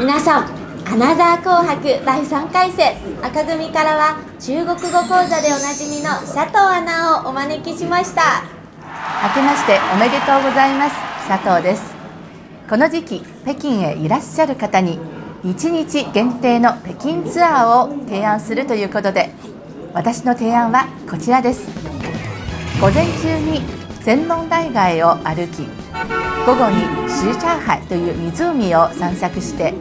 皆さんアナザー紅白第3回戦赤組からは中国語講座でおなじみの佐藤アナをお招きしました。明けましておめでとうございます佐藤です。この時期北京へいらっしゃる方に1日限定の北京ツアーを提案するということで私の提案はこちらです。午前中に専門大街を歩き午後にシーチャーハイという湖を散策して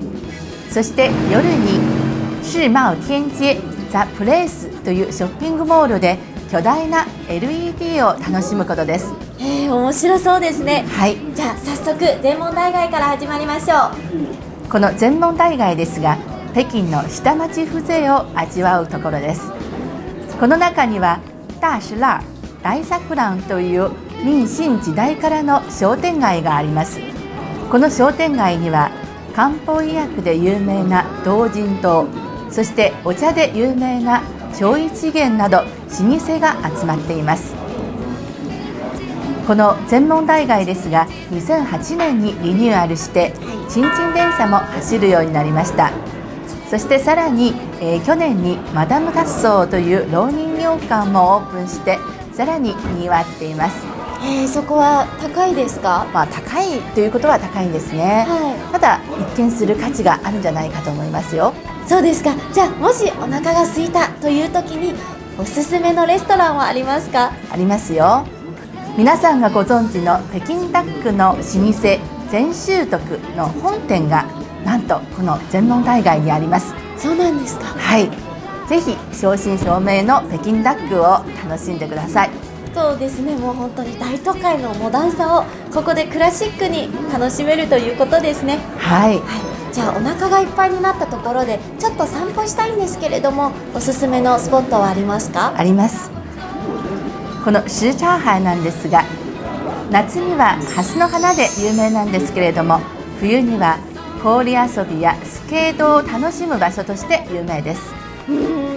そして夜に世茂天街ザ・プレイスというショッピングモールで巨大な LED を楽しむことです。えー、面白そうですね。はい。じゃあ早速全問大街から始まりましょう。この全問大街ですが北京の下町風情を味わうところです。この中には大石ラー大作蘭という明清時代からの商店街があります。この商店街には漢方医薬で有名な同人島そしてお茶で有名な超一元など老舗が集まっています。この全問大街ですが2008年にリニューアルして新陳電車も走るようになりました。そしてさらに、えー、去年にマダム・タッソーという浪人洋館もオープンしてさらに賑わっています。えー、そこは高いですか？まあ高いということは高いんですね、はい、ただ一見する価値があるんじゃないかと思いますよ。そうですか。じゃあもしお腹が空いたという時におすすめのレストランはありますか？ありますよ。皆さんがご存知の北京ダックの老舗全習得の本店がなんとこの全問大街にあります。そうなんですか。はい。ぜひ正真正銘の北京ダックを楽しんでくださいそうですねもう本当に大都会のモダンさをここでクラシックに楽しめるということですね。はい、はい、じゃあお腹がいっぱいになったところでちょっと散歩したいんですけれどもおすすめのスポットはありますか？あります。このシーチャーハイなんですが夏には蓮の花で有名なんですけれども冬には氷遊びやスケートを楽しむ場所として有名です。うん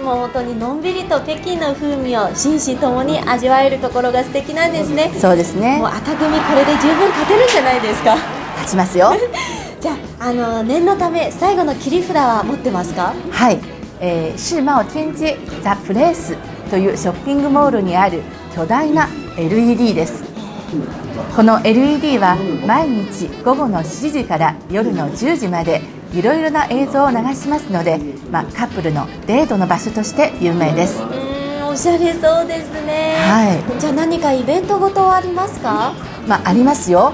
もう本当にのんびりと北京の風味を心身ともに味わえるところが素敵なんですね。そうですね。もう赤組これで十分勝てるんじゃないですか？勝ちますよ。じゃああの念のため最後の切り札は持ってますか？はい、えー、世茂天街ザ・プレイスというショッピングモールにある巨大な LED です。この LED は毎日午後の7時から夜の10時までいろいろな映像を流しますので、まあ、カップルのデートの場所として有名です。おしゃれそうですね、はい、じゃあ何かイベントごとはありますか、まあ、ありますよ、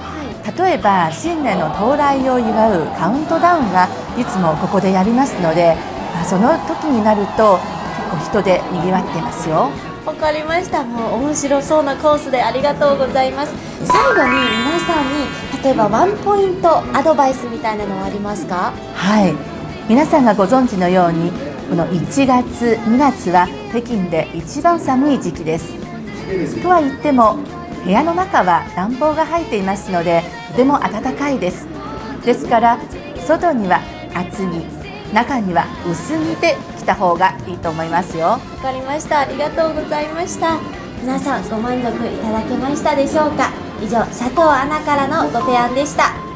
例えば新年の到来を祝うカウントダウンがいつもここでやりますので、まあ、その時になると結構人でにぎわってますよわかりました。もう面白そうなコースでありがとうございます。最後に皆さんに例えばワンポイントアドバイスみたいなのはありますか？はい。皆さんがご存知のようにこの1月2月は北京で一番寒い時期です。とは言っても部屋の中は暖房が入っていますのでとても暖かいです。ですから外には厚着中には薄着で着た方がいいと思いますよ。わかりました。ありがとうございました。皆さんご満足いただけましたでしょうか？以上佐藤アナからのご提案でした。